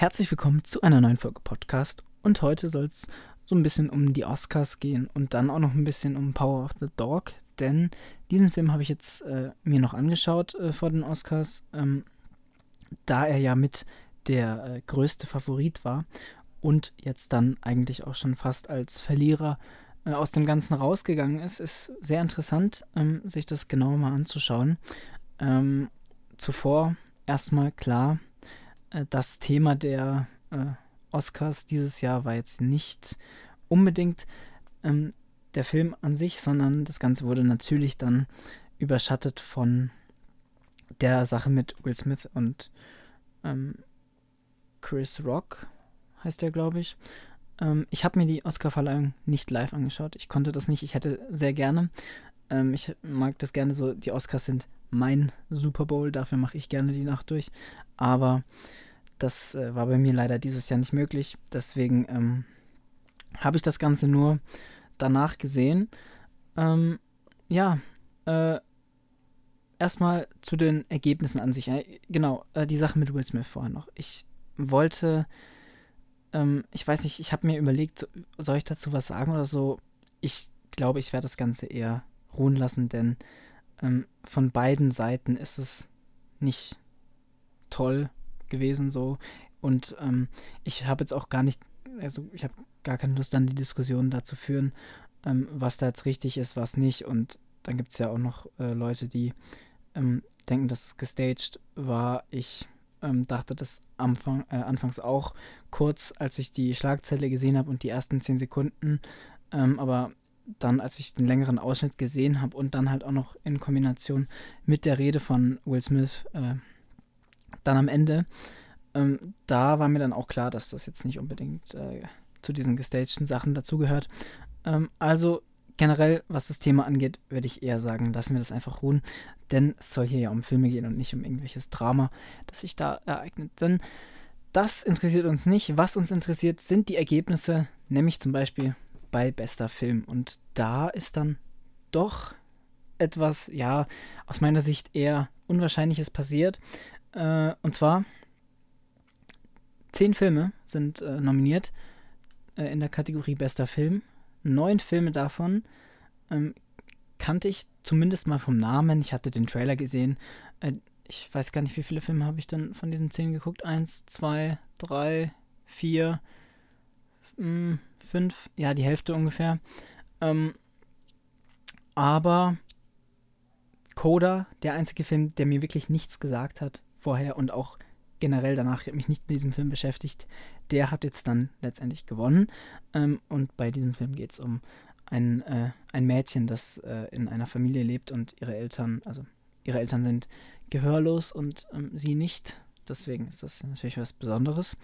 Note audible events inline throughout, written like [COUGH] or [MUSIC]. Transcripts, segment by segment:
Herzlich willkommen zu einer neuen Folge Podcast. Und heute soll es so ein bisschen um die Oscars gehen und dann auch noch ein bisschen um Power of the Dog, denn diesen Film habe ich jetzt äh, mir noch angeschaut äh, vor den Oscars, ähm, da er ja mit der äh, größte Favorit war und jetzt dann eigentlich auch schon fast als Verlierer äh, aus dem Ganzen rausgegangen ist, ist sehr interessant, ähm, sich das genauer mal anzuschauen. Ähm, zuvor erstmal klar, das Thema der äh, Oscars dieses Jahr war jetzt nicht unbedingt ähm, der Film an sich, sondern das Ganze wurde natürlich dann überschattet von der Sache mit Will Smith und ähm, Chris Rock, heißt der, glaube ich. Ähm, ich habe mir die Oscar-Verleihung nicht live angeschaut. Ich konnte das nicht. Ich hätte sehr gerne. Ähm, ich mag das gerne so. Die Oscars sind mein Super Bowl. Dafür mache ich gerne die Nacht durch. Aber das äh, war bei mir leider dieses Jahr nicht möglich. Deswegen ähm, habe ich das Ganze nur danach gesehen. Ähm, ja, äh, erstmal zu den Ergebnissen an sich. Äh, genau, äh, die Sache mit Will Smith vorher noch. Ich wollte, ähm, ich weiß nicht, ich habe mir überlegt, soll ich dazu was sagen oder so? Ich glaube, ich werde das Ganze eher ruhen lassen, denn ähm, von beiden Seiten ist es nicht toll gewesen so. Und ähm, ich habe jetzt auch gar nicht, also ich habe gar keine Lust dann die Diskussion dazu führen, ähm, was da jetzt richtig ist, was nicht. Und dann gibt es ja auch noch äh, Leute, die ähm, denken, dass es gestaged war. Ich ähm, dachte das Anfang, äh, anfangs auch kurz, als ich die Schlagzeile gesehen habe und die ersten zehn Sekunden. Ähm, aber dann, als ich den längeren Ausschnitt gesehen habe und dann halt auch noch in Kombination mit der Rede von Will Smith, äh, dann am Ende, ähm, da war mir dann auch klar, dass das jetzt nicht unbedingt äh, zu diesen gestagten Sachen dazugehört. Ähm, also generell, was das Thema angeht, würde ich eher sagen, lassen wir das einfach ruhen, denn es soll hier ja um Filme gehen und nicht um irgendwelches Drama, das sich da ereignet. Denn das interessiert uns nicht. Was uns interessiert, sind die Ergebnisse, nämlich zum Beispiel bei bester Film. Und da ist dann doch etwas, ja, aus meiner Sicht eher Unwahrscheinliches passiert. Äh, und zwar, zehn Filme sind äh, nominiert äh, in der Kategorie Bester Film. Neun Filme davon ähm, kannte ich zumindest mal vom Namen. Ich hatte den Trailer gesehen. Äh, ich weiß gar nicht, wie viele Filme habe ich dann von diesen zehn geguckt. Eins, zwei, drei, vier, mh, hm, fünf, ja, die Hälfte ungefähr. Ähm, aber Coda, der einzige Film, der mir wirklich nichts gesagt hat, vorher und auch generell danach, ich habe mich nicht mit diesem Film beschäftigt, der hat jetzt dann letztendlich gewonnen. Ähm, und bei diesem Film geht es um ein, äh, ein Mädchen, das äh, in einer Familie lebt und ihre Eltern, also ihre Eltern sind gehörlos und ähm, sie nicht. Deswegen ist das natürlich was Besonderes.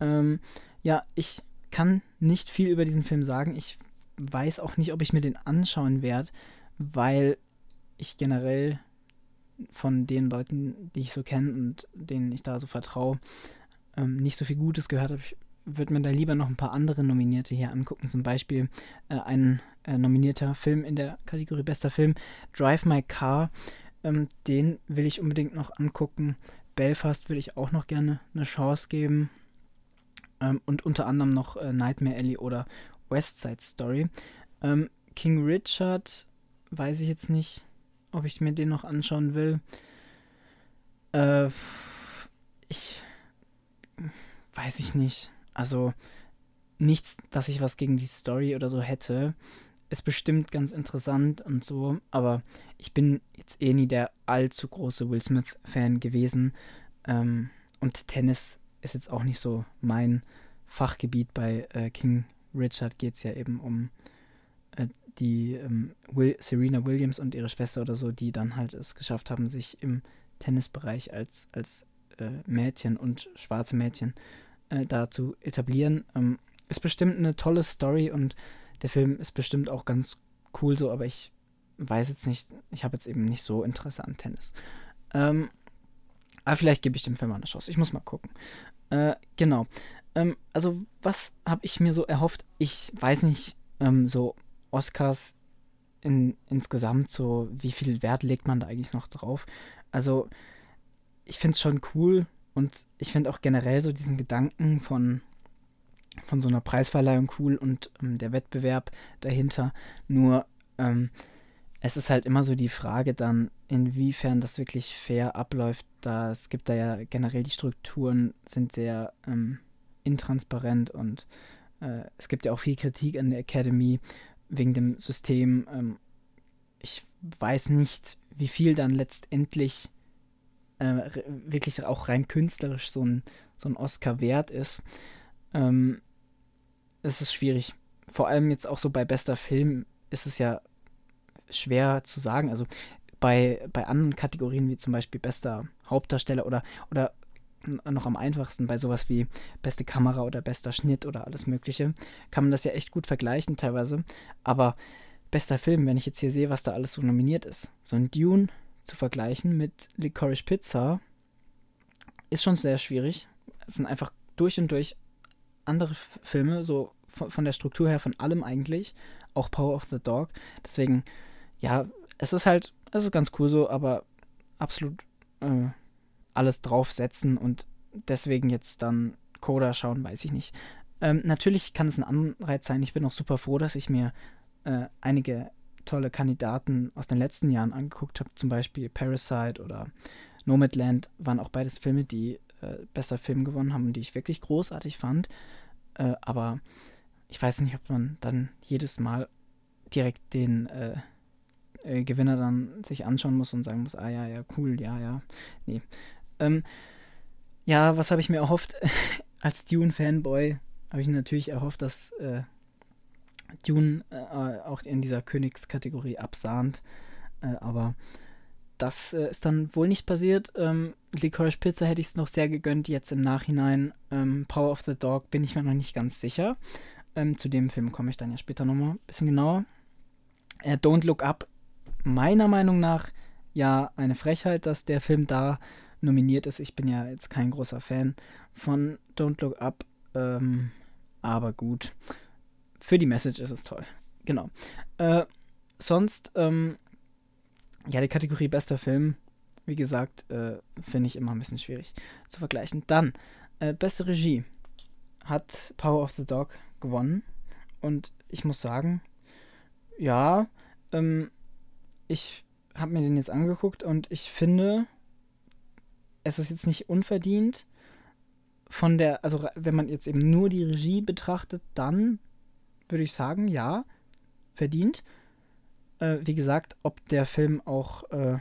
Ähm, ja, ich kann nicht viel über diesen Film sagen. Ich weiß auch nicht, ob ich mir den anschauen werde, weil ich generell von den Leuten, die ich so kenne und denen ich da so vertraue, ähm, nicht so viel Gutes gehört habe. Ich würde mir da lieber noch ein paar andere Nominierte hier angucken. Zum Beispiel äh, ein äh, nominierter Film in der Kategorie Bester Film, Drive My Car. Ähm, den will ich unbedingt noch angucken. Belfast würde ich auch noch gerne eine Chance geben. Ähm, und unter anderem noch äh, Nightmare Alley oder West Side Story. Ähm, King Richard weiß ich jetzt nicht ob ich mir den noch anschauen will. Äh, ich weiß ich nicht. Also nichts, dass ich was gegen die Story oder so hätte. Ist bestimmt ganz interessant und so, aber ich bin jetzt eh nie der allzu große Will Smith-Fan gewesen. Ähm, und Tennis ist jetzt auch nicht so mein Fachgebiet. Bei äh, King Richard geht es ja eben um die ähm, Will, Serena Williams und ihre Schwester oder so, die dann halt es geschafft haben, sich im Tennisbereich als, als äh, Mädchen und schwarze Mädchen äh, da zu etablieren. Ähm, ist bestimmt eine tolle Story und der Film ist bestimmt auch ganz cool so, aber ich weiß jetzt nicht, ich habe jetzt eben nicht so Interesse an Tennis. Ähm, aber vielleicht gebe ich dem Film eine Chance. Ich muss mal gucken. Äh, genau. Ähm, also, was habe ich mir so erhofft? Ich weiß nicht, ähm, so Oscars in, insgesamt so, wie viel Wert legt man da eigentlich noch drauf? Also, ich finde es schon cool Und ich finde auch generell so diesen Gedanken von, von so einer Preisverleihung cool und ähm, der Wettbewerb dahinter. Nur ähm, es ist halt immer so die Frage dann, inwiefern das wirklich fair abläuft. Da es gibt da ja generell die Strukturen sind sehr ähm, intransparent und äh, es gibt ja auch viel Kritik an der Academy wegen dem System. Ähm, ich weiß nicht, wie viel dann letztendlich äh, wirklich auch rein künstlerisch so ein, so ein Oscar wert ist. Ähm, es ist schwierig. Vor allem jetzt auch so bei bester Film ist es ja schwer zu sagen. Also bei, bei anderen Kategorien wie zum Beispiel bester Hauptdarsteller oder, oder noch am einfachsten bei sowas wie beste Kamera oder bester Schnitt oder alles Mögliche, kann man das ja echt gut vergleichen teilweise. Aber bester Film, wenn ich jetzt hier sehe, was da alles so nominiert ist, so ein Dune zu vergleichen mit Licorice Pizza, ist schon sehr schwierig. Es sind einfach durch und durch andere Filme, so von, von der Struktur her, von allem eigentlich. Auch Power of the Dog. Deswegen, ja, es ist halt, es ist ganz cool so, aber absolut äh, alles draufsetzen und deswegen jetzt dann Coda schauen, weiß ich nicht. Ähm, natürlich kann es ein Anreiz sein. Ich bin auch super froh, dass ich mir äh, einige tolle Kandidaten aus den letzten Jahren angeguckt habe. Zum Beispiel Parasite oder Nomadland waren auch beides Filme, die äh, besser Film gewonnen haben die ich wirklich großartig fand. Äh, aber ich weiß nicht, ob man dann jedes Mal direkt den äh, Gewinner dann sich anschauen muss und sagen muss, ah ja, ja, cool, ja, ja. Nee. Ähm, ja, was habe ich mir erhofft? [LAUGHS] Als Dune-Fanboy habe ich natürlich erhofft, dass äh, Dune äh, auch in dieser Königskategorie absahnt. Äh, aber das äh, ist dann wohl nicht passiert. Ähm, Licorice Pizza hätte ich es noch sehr gegönnt. Jetzt im Nachhinein ähm, Power of the Dog bin ich mir noch nicht ganz sicher. Ähm, zu dem Film komme ich dann ja später nochmal ein bisschen genauer. Äh, Don't Look Up, meiner Meinung nach ja eine Frechheit, dass der Film da nominiert ist. Ich bin ja jetzt kein großer Fan von Don't Look Up, ähm, aber gut. Für die Message ist es toll. Genau. Äh, sonst, ähm, ja, die Kategorie bester Film, wie gesagt, äh, finde ich immer ein bisschen schwierig zu vergleichen. Dann, äh, beste Regie hat Power of the Dog gewonnen. Und ich muss sagen, ja, ähm, ich habe mir den jetzt angeguckt und ich finde, es ist jetzt nicht unverdient. Von der, also wenn man jetzt eben nur die Regie betrachtet, dann würde ich sagen, ja, verdient. Äh, wie gesagt, ob der Film auch äh,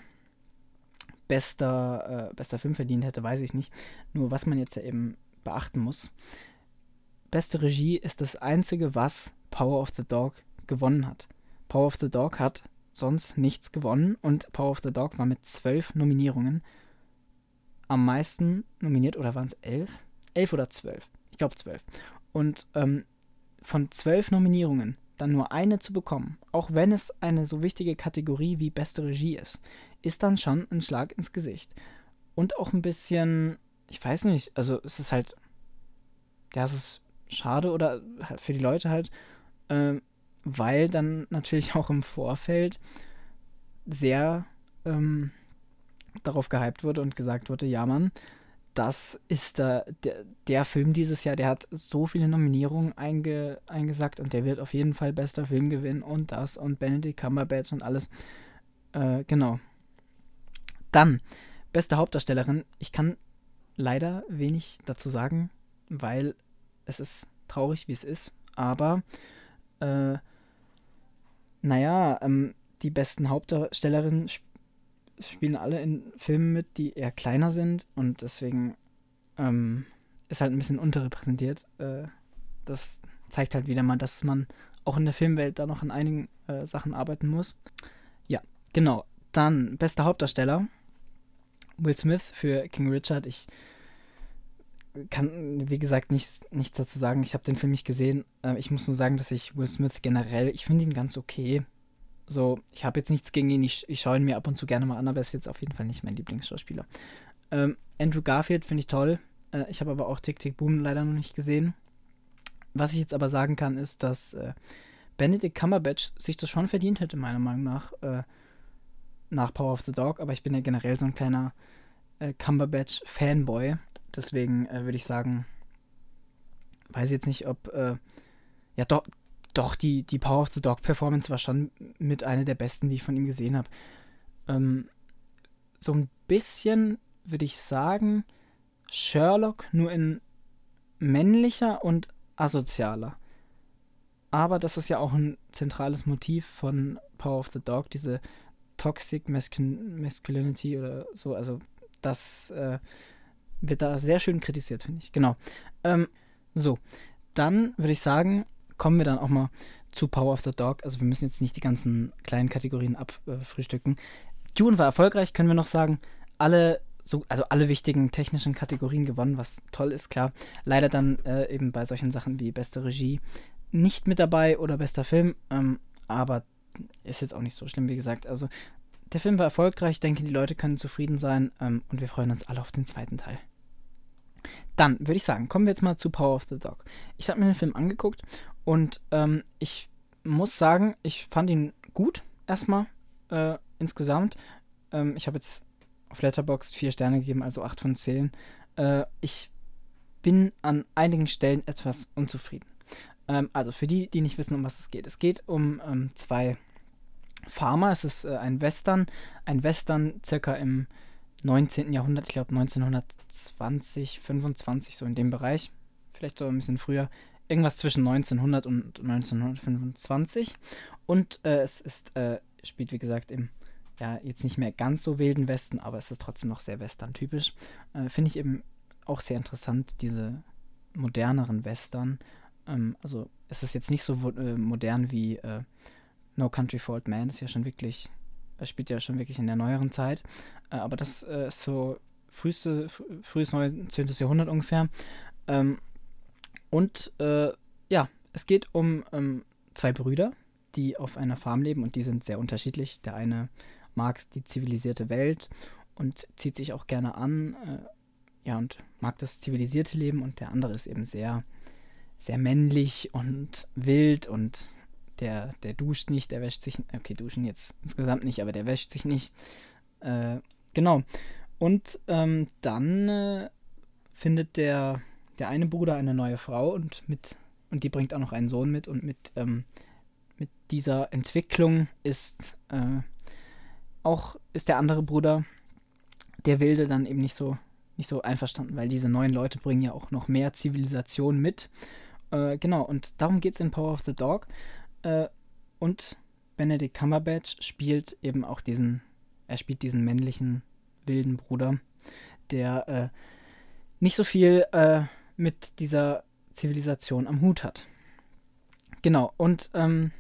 bester, äh, bester Film verdient hätte, weiß ich nicht. Nur was man jetzt ja eben beachten muss. Beste Regie ist das einzige, was Power of the Dog gewonnen hat. Power of the Dog hat sonst nichts gewonnen und Power of the Dog war mit zwölf Nominierungen am meisten nominiert, oder waren es elf? Elf oder zwölf? Ich glaube zwölf. Und ähm, von zwölf Nominierungen dann nur eine zu bekommen, auch wenn es eine so wichtige Kategorie wie beste Regie ist, ist dann schon ein Schlag ins Gesicht. Und auch ein bisschen, ich weiß nicht, also es ist halt, ja, es ist schade oder für die Leute halt, äh, weil dann natürlich auch im Vorfeld sehr ähm, darauf gehypt wurde und gesagt wurde, ja Mann, das ist der, der, der, Film dieses Jahr, der hat so viele Nominierungen einge, eingesagt und der wird auf jeden Fall bester Film gewinnen und das und Benedict Cumberbatch und alles. Äh, genau. Dann, beste Hauptdarstellerin. Ich kann leider wenig dazu sagen, weil es ist traurig, wie es ist, aber äh, naja, ähm, die besten Hauptdarstellerinnen spielen alle in Filmen mit, die eher kleiner sind und deswegen ähm, ist halt ein bisschen unterrepräsentiert. Äh, das zeigt halt wieder mal, dass man auch in der Filmwelt da noch an einigen äh, Sachen arbeiten muss. Ja, genau. Dann bester Hauptdarsteller. Will Smith für King Richard. Ich kann, wie gesagt, nichts, nichts dazu sagen. Ich habe den Film nicht gesehen. Äh, ich muss nur sagen, dass ich Will Smith generell, ich finde ihn ganz okay. So, ich habe jetzt nichts gegen ihn, ich, ich schaue ihn mir ab und zu gerne mal an, aber er ist jetzt auf jeden Fall nicht mein Lieblingsschauspieler. Ähm, Andrew Garfield finde ich toll. Äh, ich habe aber auch Tick Tick Boom leider noch nicht gesehen. Was ich jetzt aber sagen kann, ist, dass äh, Benedict Cumberbatch sich das schon verdient hätte, meiner Meinung nach, äh, nach Power of the Dog. Aber ich bin ja generell so ein kleiner äh, Cumberbatch-Fanboy. Deswegen äh, würde ich sagen, weiß jetzt nicht, ob, äh, ja doch, doch, die, die Power of the Dog Performance war schon mit einer der besten, die ich von ihm gesehen habe. Ähm, so ein bisschen würde ich sagen, Sherlock nur in männlicher und asozialer. Aber das ist ja auch ein zentrales Motiv von Power of the Dog, diese Toxic Masculin Masculinity oder so. Also, das äh, wird da sehr schön kritisiert, finde ich. Genau. Ähm, so, dann würde ich sagen, kommen wir dann auch mal zu Power of the Dog. Also, wir müssen jetzt nicht die ganzen kleinen Kategorien abfrühstücken. Dune war erfolgreich, können wir noch sagen. Alle so, also alle wichtigen technischen Kategorien gewonnen, was toll ist, klar. Leider dann äh, eben bei solchen Sachen wie beste Regie nicht mit dabei oder bester Film, ähm, aber ist jetzt auch nicht so schlimm, wie gesagt. Also der Film war erfolgreich, ich denke, die Leute können zufrieden sein ähm, und wir freuen uns alle auf den zweiten Teil. Dann würde ich sagen, kommen wir jetzt mal zu Power of the Dog. Ich habe mir den Film angeguckt und ähm, ich muss sagen, ich fand ihn gut, erstmal äh, insgesamt. Ähm, ich habe jetzt auf Letterboxd vier Sterne gegeben, also acht von zehn. Äh, ich bin an einigen Stellen etwas unzufrieden. Ähm, also für die, die nicht wissen, um was es geht. Es geht um ähm, zwei Farmer. Es ist äh, ein Western. Ein Western circa im 19. Jahrhundert, ich glaube 1920, 25, so in dem Bereich. Vielleicht so ein bisschen früher. Irgendwas zwischen 1900 und 1925. Und äh, es ist, äh, spielt wie gesagt im ja, jetzt nicht mehr ganz so wilden Westen, aber es ist trotzdem noch sehr Western-typisch. Äh, Finde ich eben auch sehr interessant, diese moderneren Western. Ähm, also es ist jetzt nicht so äh, modern wie äh, No Country for Old Man, ist ja schon wirklich, es spielt ja schon wirklich in der neueren Zeit. Äh, aber das äh, ist so früheste, frühes 19. Jahrhundert ungefähr. Ähm, und äh, ja, es geht um ähm, zwei Brüder, die auf einer Farm leben und die sind sehr unterschiedlich. Der eine mag die zivilisierte Welt und zieht sich auch gerne an, äh, ja, und mag das zivilisierte Leben und der andere ist eben sehr, sehr männlich und wild und der, der duscht nicht, der wäscht sich, okay, duschen jetzt insgesamt nicht, aber der wäscht sich nicht. Äh, genau. Und ähm, dann äh, findet der, der eine Bruder eine neue Frau und mit und die bringt auch noch einen Sohn mit und mit, ähm, mit dieser Entwicklung ist äh, auch ist der andere Bruder, der Wilde, dann eben nicht so, nicht so einverstanden, weil diese neuen Leute bringen ja auch noch mehr Zivilisation mit. Äh, genau, und darum geht es in Power of the Dog. Äh, und Benedict Cumberbatch spielt eben auch diesen, er spielt diesen männlichen wilden Bruder, der äh, nicht so viel äh, mit dieser Zivilisation am Hut hat. Genau, und ähm,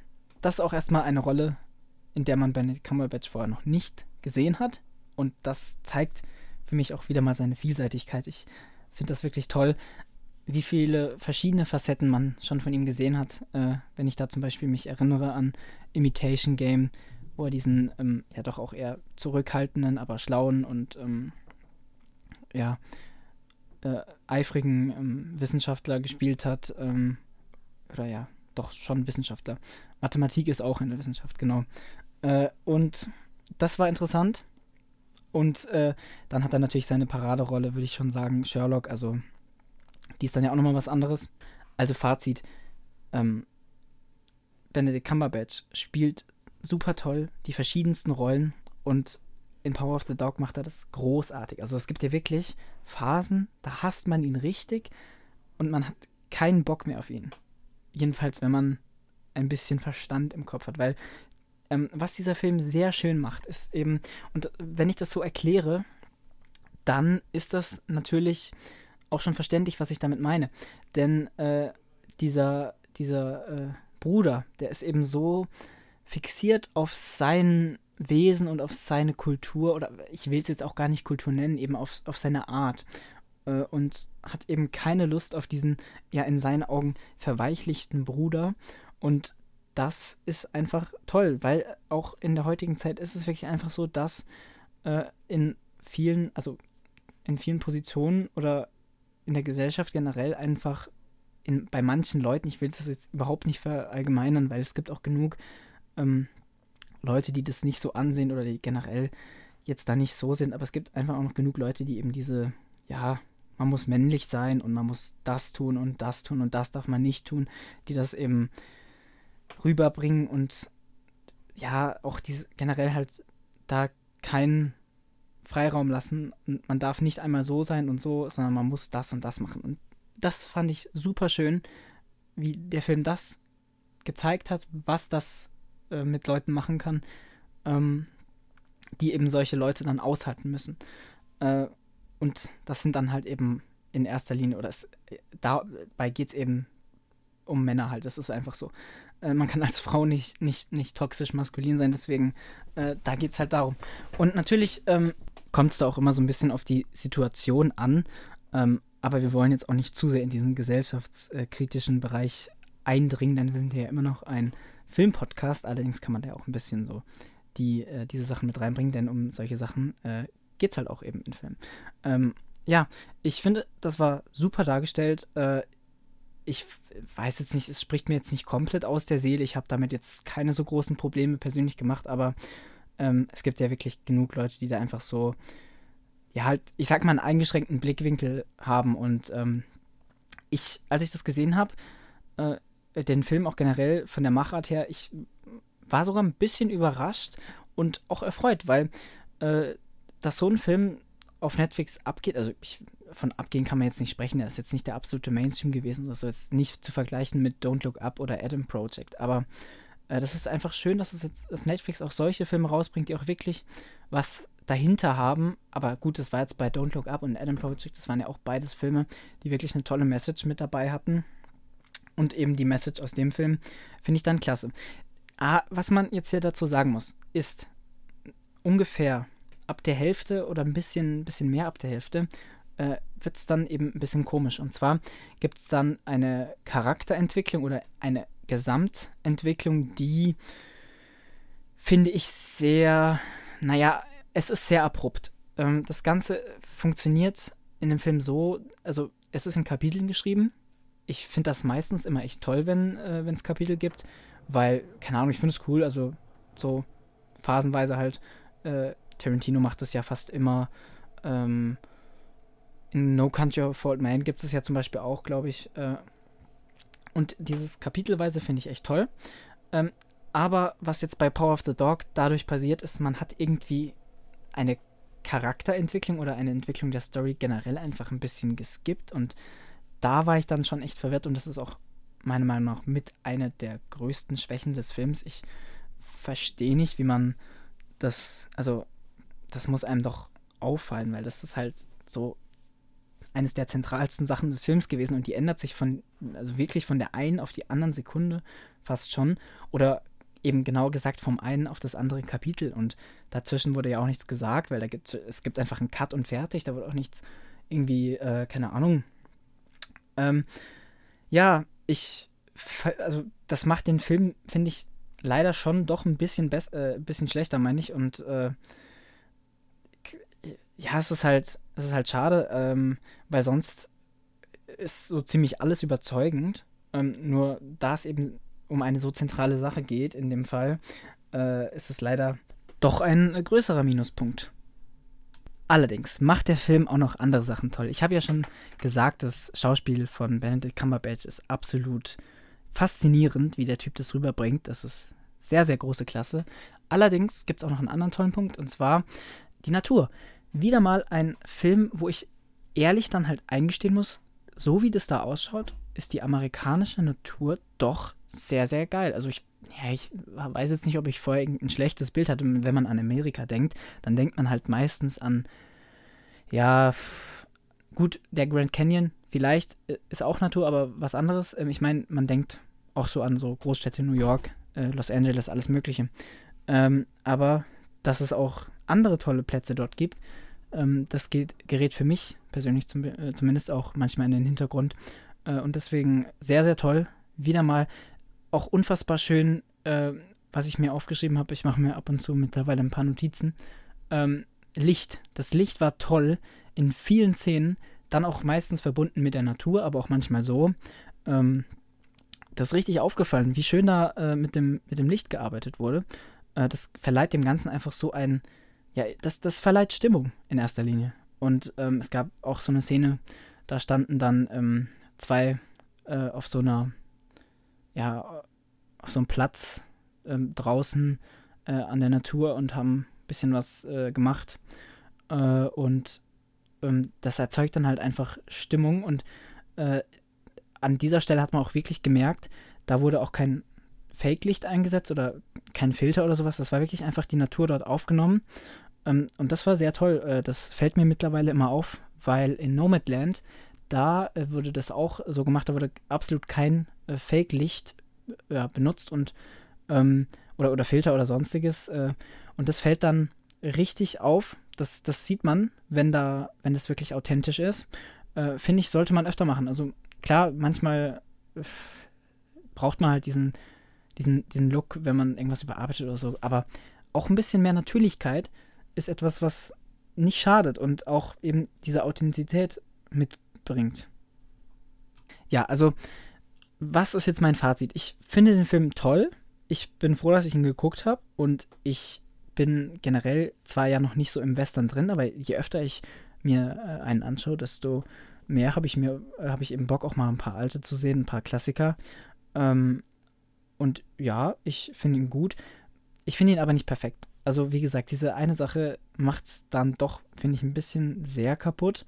das ist auch erstmal eine Rolle, in der man Benedict Cumberbatch vorher noch nicht gesehen hat. Und das zeigt für mich auch wieder mal seine Vielseitigkeit. Ich finde das wirklich toll, wie viele verschiedene Facetten man schon von ihm gesehen hat. Äh, wenn ich da zum Beispiel mich erinnere an Imitation Game, wo er diesen ähm, ja doch auch eher zurückhaltenden, aber schlauen und ähm, ja äh, eifrigen ähm, Wissenschaftler gespielt hat. Ähm, oder ja, doch schon Wissenschaftler. Mathematik ist auch eine Wissenschaft, genau. Äh, und das war interessant. Und äh, dann hat er natürlich seine Paraderolle, würde ich schon sagen, Sherlock. Also, die ist dann ja auch nochmal was anderes. Also, Fazit: ähm, Benedict Cumberbatch spielt super toll die verschiedensten Rollen und in Power of the Dog macht er das großartig. Also, es gibt ja wirklich Phasen, da hasst man ihn richtig und man hat keinen Bock mehr auf ihn. Jedenfalls, wenn man ein bisschen Verstand im Kopf hat, weil ähm, was dieser Film sehr schön macht, ist eben, und wenn ich das so erkläre, dann ist das natürlich auch schon verständlich, was ich damit meine. Denn äh, dieser, dieser äh, Bruder, der ist eben so fixiert auf sein Wesen und auf seine Kultur, oder ich will es jetzt auch gar nicht Kultur nennen, eben auf, auf seine Art. Äh, und hat eben keine Lust auf diesen, ja, in seinen Augen verweichlichten Bruder. Und das ist einfach toll, weil auch in der heutigen Zeit ist es wirklich einfach so, dass äh, in vielen, also in vielen Positionen oder in der Gesellschaft generell einfach in, bei manchen Leuten, ich will das jetzt überhaupt nicht verallgemeinern, weil es gibt auch genug ähm, Leute, die das nicht so ansehen oder die generell jetzt da nicht so sind, aber es gibt einfach auch noch genug Leute, die eben diese, ja, man muss männlich sein und man muss das tun und das tun und das darf man nicht tun, die das eben rüberbringen und ja, auch diese generell halt da keinen Freiraum lassen. Und man darf nicht einmal so sein und so, sondern man muss das und das machen. Und das fand ich super schön, wie der Film das gezeigt hat, was das äh, mit Leuten machen kann, ähm, die eben solche Leute dann aushalten müssen. Äh, und das sind dann halt eben in erster Linie, oder es, dabei geht es eben um Männer halt. Das ist einfach so. Äh, man kann als Frau nicht, nicht, nicht toxisch maskulin sein, deswegen, äh, da geht es halt darum. Und natürlich ähm, kommt es da auch immer so ein bisschen auf die Situation an, ähm, aber wir wollen jetzt auch nicht zu sehr in diesen gesellschaftskritischen Bereich eindringen, denn wir sind ja immer noch ein Filmpodcast, allerdings kann man da auch ein bisschen so die, äh, diese Sachen mit reinbringen, denn um solche Sachen äh, geht es halt auch eben in Filmen. Ähm, ja, ich finde, das war super dargestellt. Äh, ich weiß jetzt nicht, es spricht mir jetzt nicht komplett aus der Seele. Ich habe damit jetzt keine so großen Probleme persönlich gemacht, aber ähm, es gibt ja wirklich genug Leute, die da einfach so, ja, halt, ich sag mal, einen eingeschränkten Blickwinkel haben. Und ähm, ich, als ich das gesehen habe, äh, den Film auch generell von der Machart her, ich war sogar ein bisschen überrascht und auch erfreut, weil äh, dass so ein Film auf Netflix abgeht, also ich von abgehen kann man jetzt nicht sprechen, er ist jetzt nicht der absolute Mainstream gewesen, das ist jetzt nicht zu vergleichen mit Don't Look Up oder Adam Project, aber das ist einfach schön, dass es jetzt, dass Netflix auch solche Filme rausbringt, die auch wirklich was dahinter haben, aber gut, das war jetzt bei Don't Look Up und Adam Project, das waren ja auch beides Filme, die wirklich eine tolle Message mit dabei hatten und eben die Message aus dem Film finde ich dann klasse. Ah, was man jetzt hier dazu sagen muss, ist ungefähr ab der Hälfte oder ein bisschen, bisschen mehr ab der Hälfte äh, wird es dann eben ein bisschen komisch. Und zwar gibt es dann eine Charakterentwicklung oder eine Gesamtentwicklung, die finde ich sehr, naja, es ist sehr abrupt. Ähm, das Ganze funktioniert in dem Film so, also es ist in Kapiteln geschrieben. Ich finde das meistens immer echt toll, wenn äh, es Kapitel gibt, weil, keine Ahnung, ich finde es cool, also so phasenweise halt. Äh, Tarantino macht das ja fast immer. Ähm, in No Country for Old Man gibt es ja zum Beispiel auch, glaube ich. Äh, und dieses Kapitelweise finde ich echt toll. Ähm, aber was jetzt bei Power of the Dog dadurch passiert ist, man hat irgendwie eine Charakterentwicklung oder eine Entwicklung der Story generell einfach ein bisschen geskippt und da war ich dann schon echt verwirrt und das ist auch meiner Meinung nach mit einer der größten Schwächen des Films. Ich verstehe nicht, wie man das, also das muss einem doch auffallen, weil das ist halt so eines der zentralsten Sachen des Films gewesen und die ändert sich von, also wirklich von der einen auf die anderen Sekunde fast schon oder eben genau gesagt vom einen auf das andere Kapitel und dazwischen wurde ja auch nichts gesagt, weil da gibt es gibt einfach einen Cut und fertig, da wurde auch nichts irgendwie, äh, keine Ahnung. Ähm, ja, ich, also das macht den Film, finde ich, leider schon doch ein bisschen besser, äh, bisschen schlechter, meine ich und äh, ja, es ist halt, es ist halt schade, ähm, weil sonst ist so ziemlich alles überzeugend. Ähm, nur da es eben um eine so zentrale Sache geht, in dem Fall, äh, ist es leider doch ein größerer Minuspunkt. Allerdings macht der Film auch noch andere Sachen toll. Ich habe ja schon gesagt, das Schauspiel von Benedict Cumberbatch ist absolut faszinierend, wie der Typ das rüberbringt. Das ist sehr, sehr große Klasse. Allerdings gibt es auch noch einen anderen tollen Punkt, und zwar die Natur wieder mal ein Film, wo ich ehrlich dann halt eingestehen muss, so wie das da ausschaut, ist die amerikanische Natur doch sehr, sehr geil. Also ich, ja, ich weiß jetzt nicht, ob ich vorher ein schlechtes Bild hatte. Wenn man an Amerika denkt, dann denkt man halt meistens an, ja, gut, der Grand Canyon, vielleicht äh, ist auch Natur, aber was anderes. Ähm, ich meine, man denkt auch so an so Großstädte, New York, äh, Los Angeles, alles Mögliche. Ähm, aber dass es auch andere tolle Plätze dort gibt, ähm, das geht, gerät für mich persönlich zum, äh, zumindest auch manchmal in den Hintergrund. Äh, und deswegen sehr, sehr toll. Wieder mal auch unfassbar schön, äh, was ich mir aufgeschrieben habe. Ich mache mir ab und zu mittlerweile ein paar Notizen. Ähm, Licht. Das Licht war toll in vielen Szenen, dann auch meistens verbunden mit der Natur, aber auch manchmal so. Ähm, das ist richtig aufgefallen, wie schön da äh, mit, dem, mit dem Licht gearbeitet wurde. Äh, das verleiht dem Ganzen einfach so ein, ja, das, das verleiht Stimmung in erster Linie. und ähm, es gab auch so eine Szene, da standen dann ähm, zwei äh, auf so einer, ja, auf so einem Platz ähm, draußen äh, an der Natur und haben ein bisschen was äh, gemacht. Äh, und ähm, das erzeugt dann halt einfach Stimmung und äh, an dieser Stelle hat man auch wirklich gemerkt, da wurde auch kein Fake-Licht eingesetzt oder kein Filter oder sowas. Das war wirklich einfach die Natur dort aufgenommen. Ähm, und das war sehr toll. Äh, das fällt mir mittlerweile immer auf, weil in Nomadland, da äh, wurde das auch so gemacht, da wurde absolut kein äh, Fake-Licht ja, benutzt und ähm, oder, oder Filter oder sonstiges. Äh, und das fällt dann richtig auf. Das, das sieht man, wenn da, wenn das wirklich authentisch ist. Äh, Finde ich, sollte man öfter machen. Also klar, manchmal äh, braucht man halt diesen, diesen, diesen Look, wenn man irgendwas überarbeitet oder so. Aber auch ein bisschen mehr Natürlichkeit ist etwas, was nicht schadet und auch eben diese Authentizität mitbringt. Ja, also, was ist jetzt mein Fazit? Ich finde den Film toll. Ich bin froh, dass ich ihn geguckt habe und ich bin generell zwar ja noch nicht so im Western drin, aber je öfter ich mir äh, einen anschaue, desto mehr habe ich mir, äh, habe ich eben Bock, auch mal ein paar alte zu sehen, ein paar Klassiker. Ähm, und ja, ich finde ihn gut. Ich finde ihn aber nicht perfekt. Also, wie gesagt, diese eine Sache macht es dann doch, finde ich, ein bisschen sehr kaputt.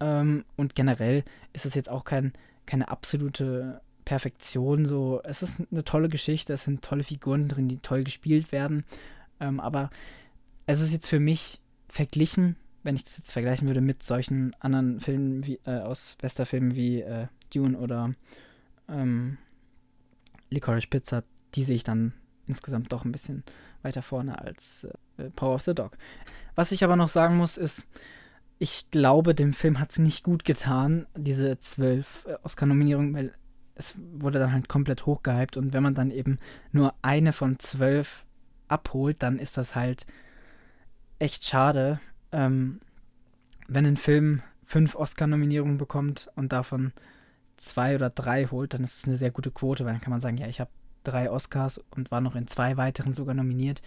Ähm, und generell ist es jetzt auch kein, keine absolute Perfektion. So, es ist eine tolle Geschichte, es sind tolle Figuren drin, die toll gespielt werden. Ähm, aber es ist jetzt für mich verglichen, wenn ich das jetzt vergleichen würde mit solchen anderen Filmen wie, äh, aus Westerfilmen wie äh, Dune oder ähm, Licorice Pizza, die sehe ich dann insgesamt doch ein bisschen weiter vorne als äh, Power of the Dog. Was ich aber noch sagen muss, ist, ich glaube, dem Film hat es nicht gut getan, diese zwölf äh, Oscar-Nominierungen, weil es wurde dann halt komplett hochgehypt und wenn man dann eben nur eine von zwölf abholt, dann ist das halt echt schade, ähm, wenn ein Film fünf Oscar-Nominierungen bekommt und davon zwei oder drei holt, dann ist es eine sehr gute Quote, weil dann kann man sagen, ja, ich habe drei Oscars und war noch in zwei weiteren sogar nominiert.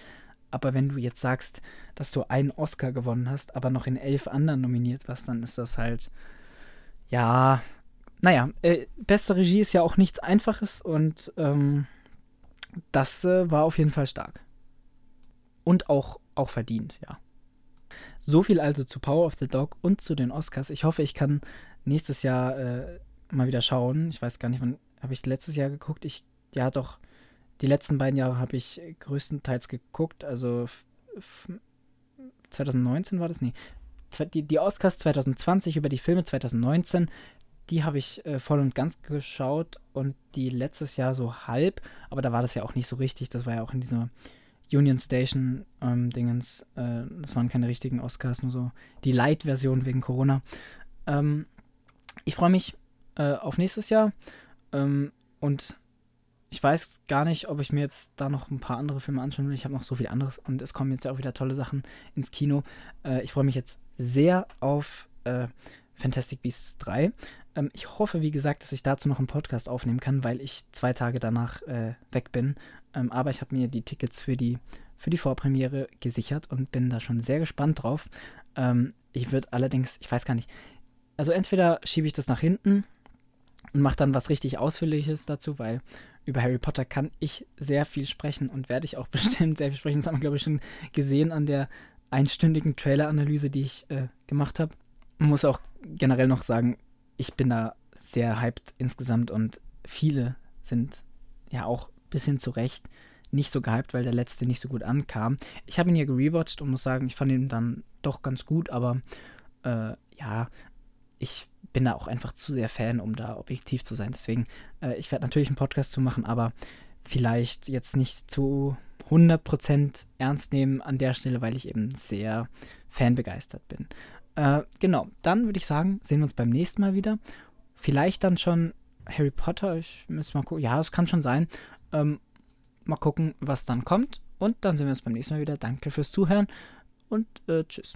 Aber wenn du jetzt sagst, dass du einen Oscar gewonnen hast, aber noch in elf anderen nominiert warst, dann ist das halt, ja, naja, äh, beste Regie ist ja auch nichts Einfaches und ähm, das äh, war auf jeden Fall stark. Und auch, auch verdient, ja. So viel also zu Power of the Dog und zu den Oscars. Ich hoffe, ich kann nächstes Jahr äh, mal wieder schauen. Ich weiß gar nicht, wann habe ich letztes Jahr geguckt. Ich, ja doch, die letzten beiden Jahre habe ich größtenteils geguckt. Also 2019 war das? Nee. Die, die Oscars 2020 über die Filme 2019, die habe ich äh, voll und ganz geschaut und die letztes Jahr so halb, aber da war das ja auch nicht so richtig. Das war ja auch in dieser Union Station ähm, Dingens. Äh, das waren keine richtigen Oscars, nur so die Light-Version wegen Corona. Ähm, ich freue mich äh, auf nächstes Jahr. Ähm, und ich weiß gar nicht, ob ich mir jetzt da noch ein paar andere Filme anschauen will. Ich habe noch so viel anderes und es kommen jetzt ja auch wieder tolle Sachen ins Kino. Äh, ich freue mich jetzt sehr auf äh, Fantastic Beasts 3. Ähm, ich hoffe, wie gesagt, dass ich dazu noch einen Podcast aufnehmen kann, weil ich zwei Tage danach äh, weg bin. Ähm, aber ich habe mir die Tickets für die, für die Vorpremiere gesichert und bin da schon sehr gespannt drauf. Ähm, ich würde allerdings, ich weiß gar nicht, also entweder schiebe ich das nach hinten und mache dann was richtig Ausführliches dazu, weil über Harry Potter kann ich sehr viel sprechen und werde ich auch [LAUGHS] bestimmt sehr viel sprechen. Das haben wir, glaube ich, schon gesehen an der einstündigen Trailer-Analyse, die ich äh, gemacht habe. Muss auch generell noch sagen, ich bin da sehr hyped insgesamt und viele sind ja auch ein bisschen zu Recht nicht so gehypt, weil der letzte nicht so gut ankam. Ich habe ihn ja gerewatcht und muss sagen, ich fand ihn dann doch ganz gut, aber äh, ja, ich bin da auch einfach zu sehr Fan, um da objektiv zu sein. Deswegen, äh, ich werde natürlich einen Podcast zu machen, aber vielleicht jetzt nicht zu 100% ernst nehmen an der Stelle, weil ich eben sehr fanbegeistert bin. Äh, genau, dann würde ich sagen, sehen wir uns beim nächsten Mal wieder. Vielleicht dann schon Harry Potter, ich muss mal gucken. Ja, es kann schon sein. Ähm, mal gucken, was dann kommt. Und dann sehen wir uns beim nächsten Mal wieder. Danke fürs Zuhören und äh, tschüss.